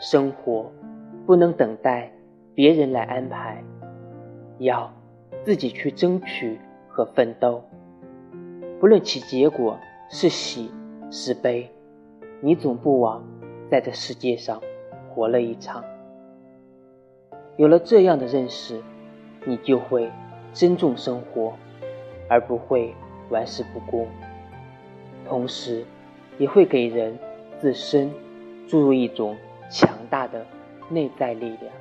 生活不能等待别人来安排，要自己去争取和奋斗。不论其结果是喜是悲，你总不枉在这世界上活了一场。有了这样的认识，你就会珍重生活，而不会玩世不恭。同时，也会给人自身注入一种强大的内在力量。